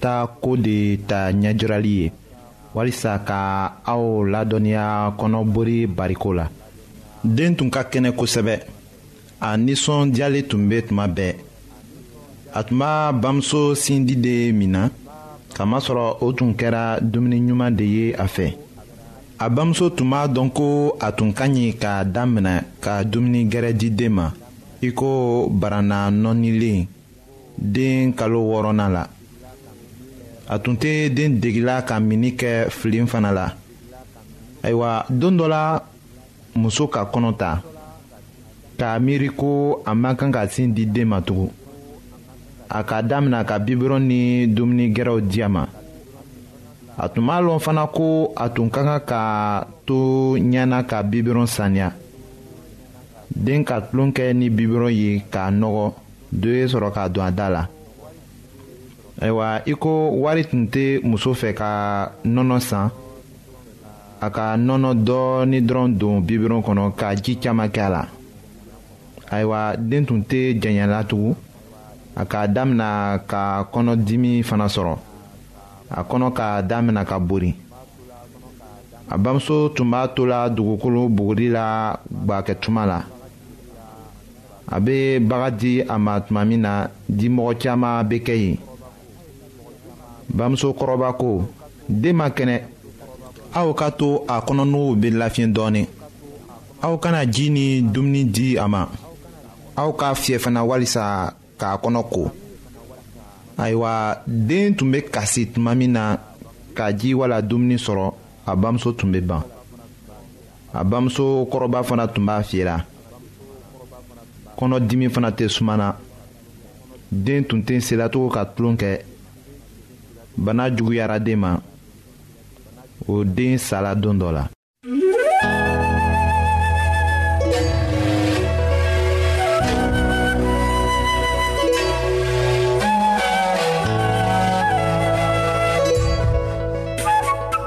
ta ko de ta ɲɛjirali ye walisa ka aw ladɔnniya kɔnɔbori bariko la den tun ka kɛnɛ kosɛbɛ a nisɔndiyalen tun bɛ tuma bɛɛ a tun b'a bamuso sindi de min na kamasɔrɔ o tun kɛra dumuni ɲuman de ye a fɛ a bamuso tun b'a dɔn ko a tun ka ɲi k'a daminɛ ka dumuni gɛrɛ di den ma i ko barana nɔɔnilen den kalo wɔɔrɔnan la a tun tɛ den degila ka minni kɛ filen fana la ayiwa don dɔ la muso ka kɔnɔ ta k'a miiri ko a man kan ka sin di den ma tugun a k'a damina ka bibiron ni dumuni gɛrɛw di a ma a tun b'a lɔn fana ko a tun ka kan ka to ɲɛna ka bibiron saniya den ka tulon kɛ ni bibiron ye k'a nɔgɔ do ye sɔrɔ k'a don a da la ayiwa i ko wari tun tɛ muso fɛ ka nɔnɔ san a ka nɔnɔ dɔɔni dɔrɔn don bibiron kɔnɔ ka ji caman kɛ a la ayiwa den tun tɛ janya la tugun a k'a damina ka kɔnɔdimi fana sɔrɔ a kɔnɔ k'a damina ka bori a bamuso tun b'a to la dugukolo buguri la gbakɛtuma la a bɛ baga di a ma tuma min na dimɔgɔ caman bɛ kɛ yen bamuso kɔrɔba ko den ma kɛnɛ aw ka to a kɔnɔnuw bɛ lafiɲɛ dɔɔnin aw kana ji ni dumuni di a ma aw ka fiyɛ fana walisa k'a kɔnɔ ko ayiwa den tun bɛ kasi tuma min na ka ji wala dumuni sɔrɔ a bamuso tun bɛ ban a bamuso kɔrɔba fana tun b'a fiyela kɔnɔdimi fana tɛ sumana den tun tɛ selacogo ka tulon kɛ bana juguyara den ma o den sala don dɔ la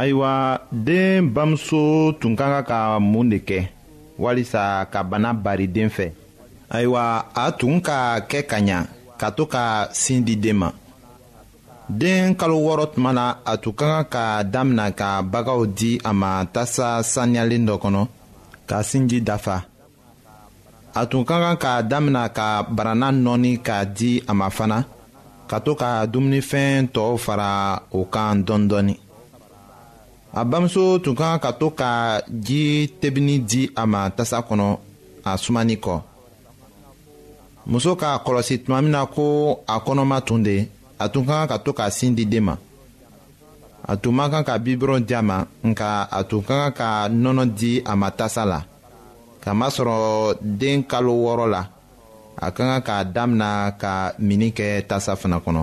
ayiwa den bamuso tun ka kan ka mun de kɛ walisa ka bana bari den fɛ ayiwa a tun ka kɛ ka ɲa ka to ka sin di den ma den kalo wɔɔrɔ tuma na a tun ka kan ka damina ka bagaw di a ma tasa saniyalen dɔ kɔnɔ ka sinji dafa a tun ka kan ka damina ka barana nɔɔni ka di a ma fana ka to ka dumunifɛn tɔw fara o kan dɔɔni dɔɔni a bamuso tun ka kan ka to ka ji tebini di a ma tasa kɔnɔ a sumani kɔ muso k'a kɔlɔsi tuma min na ko a kɔnɔma tun de a tun ka kan ka to k'a sin di den ma a tun man kan ka bibɔrɔn di a ma nka a tun ka kan ka nɔnɔ di a ma tasa la k'a masɔrɔ den kalo wɔɔrɔ la a ka kan k'a damina ka mini kɛ tasa fana kɔnɔ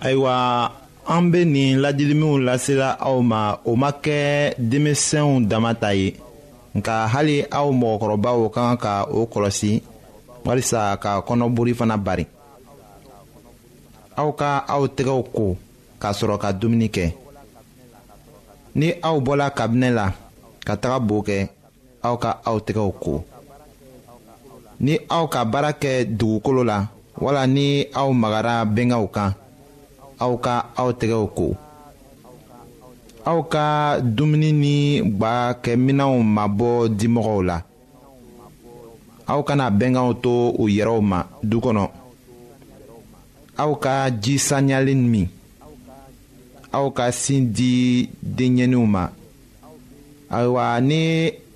ayiwa an bɛ nin ladiliminw lasela aw ma o ma kɛ denmisɛnw dama ta ye nka hali aw mɔgɔkɔrɔbaw ka kan ka o kɔlɔsi walisa ka kɔnɔbori fana bari aw ka aw tɛgɛw ko. ka sɔrɔ ka dumuni kɛ ni aw bɔla kabinɛ la ka taga bo kɛ aw ka aw tɛgɛw ko ni aw ka baara kɛ dugukolo la wala ni aw magara bɛnkɛw kan aw ka aw tɛgɛw ko aw ka dumuni ni gba kɛ minɛnw mabɔ dimɔgɔw la aw kana bɛnkanw to u yɛrɛw ma du kɔnɔ aw ka ji saniyalen min aw ka sin di denyɛninw ma ayiwa ni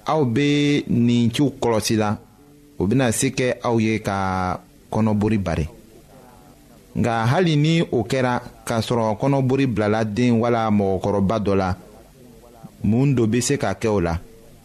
aw bɛ nin ciw kɔlɔsi la o bɛna se kɛ aw ye ka kɔnɔbori bari nka hali ni o kɛra k'a sɔrɔ kɔnɔbori bilala den wala mɔgɔkɔrɔba dɔ la mun dɔ bɛ se ka kɛ o la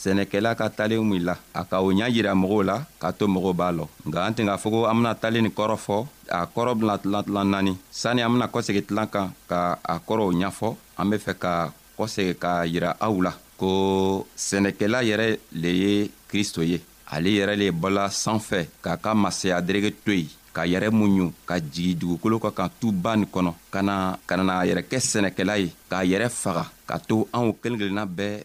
sɛnɛkɛla ka talen wulila a ka o ɲa jira mɔgɔw la k'a to mɔgɔw b'a lɔ nka an tɛ k'a fɔ ko an bena talen ni kɔrɔ fɔ a kɔrɔ bena tilan tilan naani sani an bena kɔsegi tilan kan ka a kɔrɔw ɲafɔ an be fɛ ka kɔsegi k'a yira aw la ko sɛnɛkɛla yɛrɛ le ye kristo ye ale yɛrɛ le bɔla sanfɛ k'a ka masaya derege to yen ka yɛrɛ muɲu ka jigi dugukolo kɔ kan tuba nin kɔnɔ ka na ka nana a yɛrɛ kɛ sɛnɛkɛla ye k'a yɛrɛ faga ka to anw kelen kelenna bɛɛ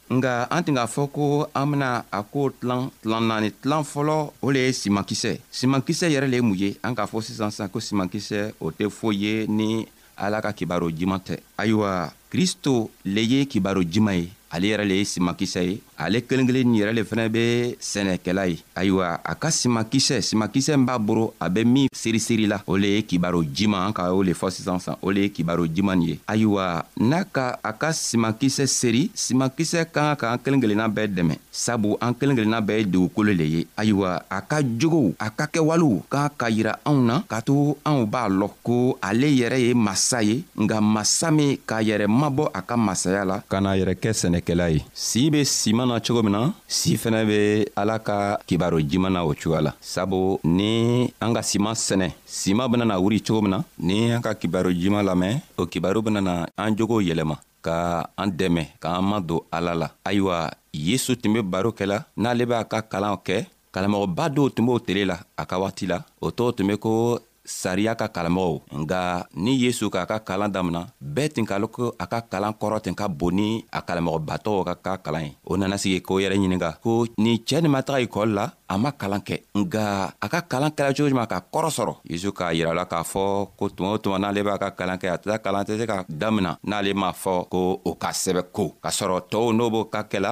nka an tun k'a fɔ ko an bena a ko tilan tilan naani tilan fɔlɔ o le ye simankisɛ simankisɛ yɛrɛ le ye mun ye an k'a fɔ sisan sisan ko simankisɛ o tɛ foyi ye ni ala ka kibaro jiman tɛ ayiwa kristo le ye kibaro jiman ye ale yɛrɛ le ye simankisɛ ye ale kelen kelen nin yɛrɛ le fɛnɛ be sɛnɛkɛla ye ayiwa a ka simakisɛ simakisɛ min b'a boro a bɛ min seriseri la o le ye kibaro jima an ka o le fɔ sisan san o le ye kibaro jima nin ye ayiwa n'a ka a ka simakisɛ seri simakisɛ ka kan ka an kelen kelenna bɛɛ dɛmɛ sabu an kelen kelenna bɛɛ ye dugukolo le ye ayiwa a ka jogow a ka kɛwalew k'a ka yira anw na k'a to anw b'a lɔ ko ale yɛrɛ ye masa ye nka masa min k'a yɛrɛ mabɔ a ka masaya la ka n'a yɛrɛ kɛ sɛnɛkɛla ye si be siman na cogo min na si fɛnɛ be ala ka kibaro jiman na o cogoya la sabu ni an ka siman sɛnɛ siman benana wuri cogo min na ni an ka kibaro jiman lamɛn o kibaro benana an jogo yɛlɛma ka an dɛmɛ k'an ma don ala la ayiwa yesu tun be baro kɛla n'ale b'a ka kalanw kɛ kalamɔgɔba dɔw tun b'o tele la a ka wagati la o tɔgɔ tun be ko sariya ka kalamɔgɔw nga ni yesu k'a ka kalan damina bɛɛ tin k'a lɔn ko a ka kalan kɔrɔ tin ka bon ni a kalamɔgɔbatɔw ka ka kalan ye o nana sigi k'o yɛrɛ ɲininga ko ni cɛɛ nin ma taga ikɔli la a ma kalan kɛ nga a ka kalan kɛra cogo juman ka kɔrɔ sɔrɔ yezu k'a yira la k'a fɔ ko tuma o tuma n'ale b'a ka kalan kɛ a tɛ kalan tɛ se ka damina n'ale m'a fɔ ko o ka sɛbɛ ko k'a sɔrɔ tɔɔw n'o b'o ka kɛla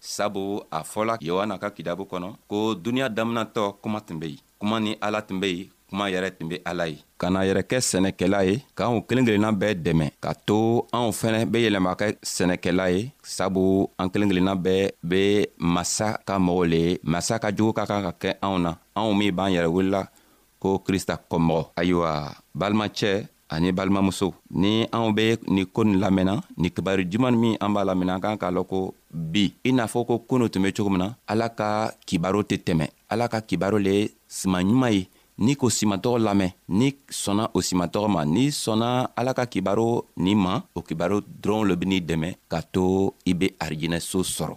sabu a fɔla yohana ka kidabu kɔnɔ ko duniɲa daminatɔ kuma tun be yen kuma ni ala tun be yen kuma yɛrɛ tun be ala ye ka na yɛrɛ kɛ sɛnɛkɛla ye k'anw kelen kelenna bɛɛ dɛmɛ ka to anw fɛnɛ be yɛlɛma kɛ sɛnɛkɛla ye sabu an kelen kelenna bɛɛ be masa ka mɔgɔ le ye masa ka jogo ka kan ka kɛ anw na anw min b'an yɛrɛ wulila ko krista kɔmɔgɔ ayiwa balimacɛ ani balimamuso ni anw be ni ko nin lamɛnna ni kibari juman min an b'a lamɛnna an kan k'a lɔn ko bi i n'a fɔ ko kunu tun be cogo min na ala ka kibaro tɛ tɛmɛ ala ka kibaro le ye sima ɲuman ye n'i k'o simatɔgɔ lamɛn n'i sɔnna o simatɔgɔ ma n'i sɔnna ala ka kibaro nin ma o kibaro dɔrɔnw le bɛn'i dɛmɛ ka to i be arijinɛ so sɔrɔ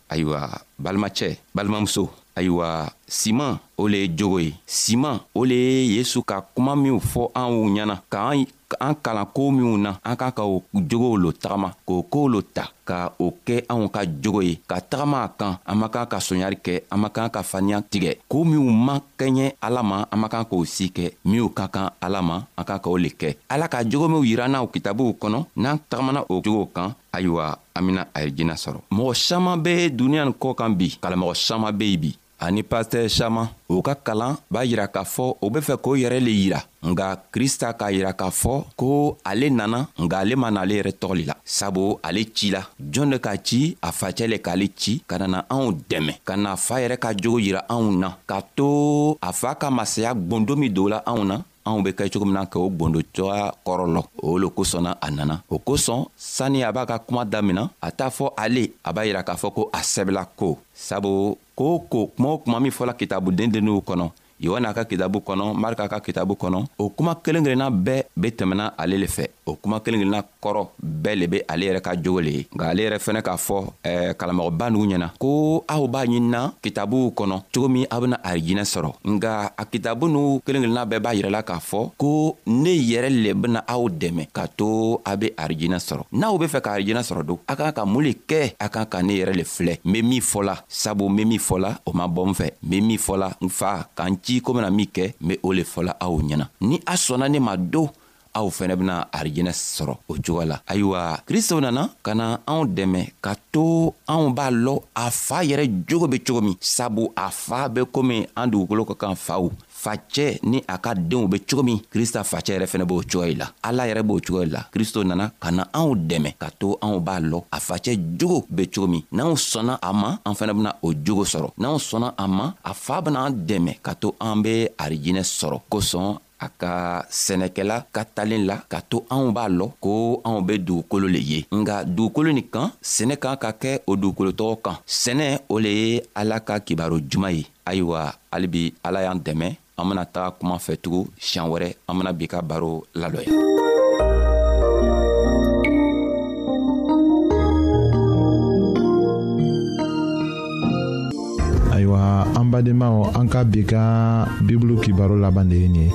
ayiwa balimacɛ balimamuso ayiwa siman o le ye jogo ye siman o le ye yesu ka kuma minw fɔ anw ɲɛna k'an an kalan koo minw na an k'a ka o jogow lo tagama k'o koow lo ta ka o kɛ anw ka jogo ye ka tagama a kan an man kan ka soɲari kɛ an man kan ka faniya tigɛ koo minw man kɛɲɛ ala ma an man kan k'o si kɛ minw ka kan ala ma an kan ka o le kɛ ala ka jogo minw yira n'aw kitabuw kɔnɔ n'an tagamana o jogow kan ayiwa an bena arijina sɔrɔ mɔgɔ saman be duniɲa n kɔ kan bi kalamɔgɔ saman be yen bi ani pastɛr saman o ka kalan b'a yira k'a fɔ o be fɛ k'o yɛrɛ le yira nga krista k'a yira k'a fɔ ko ale nana nga ale ma na ale yɛrɛ tɔgɔ le la sabu ale ci la jɔn de k'a ci a facɛ le k'ale ci ka nana anw dɛmɛ ka na fa yɛrɛ ka jogo yira anw na k'a to a fa ka masaya gwondo min don la anw na anw be kɛ cogo min na k'o gwondo cogoya kɔrɔlɔ o le kosɔnna a nana o kosɔn sani a b'a ka kuma damina a t'a fɔ ale a b'a yira k'a fɔ ko a sɛbɛla ko sabu ko ko kuma o kuma min fɔla kitabu dendenniw kɔnɔ yohana ka kitabu kɔnɔ marika ka kitabu kɔnɔ o kuma kelen kelenna bɛɛ be tɛmɛna ale le fɛ o kuma kelen kelenna kɔrɔ bɛɛ le be ale yɛrɛ ka jogo le ye nka ale yɛrɛ fɛnɛ k'a fɔ eh, kalamɔgɔba n'u ɲɛna ko aw b'a ɲinina kitabuw kɔnɔ cogo min aw bena arijinɛ sɔrɔ nka a kitabu n'u kelen kelenna bɛɛ b'a yirɛla k'a fɔ ko ne yɛrɛ le bena aw dɛmɛ ka to a be arijinɛ sɔrɔ n'aw be fɛ ka arijinɛ sɔrɔ don a kan ka mun le kɛ a kan ka ne yɛrɛ le filɛ n be min fɔla sabu n be min fɔla o ma bɔ n fɛ n be min fɔla n fa k'an ci ko bena min kɛ n be o le fɔla aw ɲɛna ni a sɔnna ne ma don aw fɛnɛ bena arijinɛ sɔrɔ o cogoya la ayiwa kristo nana ka na anw dɛmɛ ka to anw b'a lɔ a faa yɛrɛ jogo be cogo min sabu a faa be komi an dugukolo ka kan faw facɛ ni a ka denw be cogo min krista facɛ yɛrɛ fɛnɛ b'o cogoyi la ala yɛrɛ b'o cogoyi la kristo nana ka na anw dɛmɛ ka to anw b'a lɔ a facɛ jogo be cogo min n'anw sɔnna a ma an fɛnɛ bena o jogo sɔrɔ n'anw sɔnna a ma a faa benaan dɛmɛ ka to an be arijinɛ sɔrɔ kosɔn a ka sɛnɛkɛla ka talen la ka to anw b'a lɔ ko anw be dugukolo le ye nga dugukolo nin kan sɛnɛ kan ka kɛ o dugukolo tɔgɔ kan sɛnɛ o le ye ala ka kibaro juman ye ayiwa halibi ala y'an dɛmɛ an bena taga kuma fɛ tugun siɲan wɛrɛ an bena bi ka baro lalɔya ayiwa an badenmaw an ka bi ka bibulu kibaro laban de ye nin ye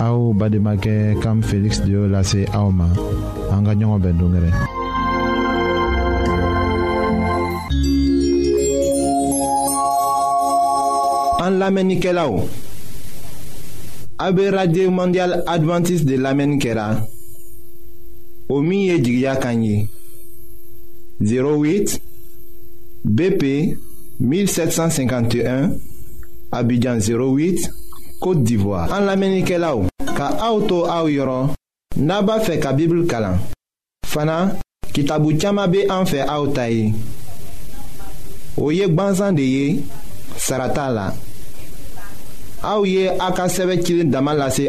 aw bademakɛ kam feliksi de y'o lase aw ma an ka ɲɔgɔn bɛn dongɛrɛ an lamɛnnikɛlaw a bɛ radio mondial adventiste de lamɛnni kɛra o min ye jigiya kan ye 08 BP 1751, Abidjan 08, Côte d'Ivoire. En l'Amérique là ka auto au yoro, naba fe ka Bible kalan. Fana, kitabu chama be an fe aotaye. Oye gbanzan de ye, sarata la. Aouye ye a ka sɛbɛ cilen dama lase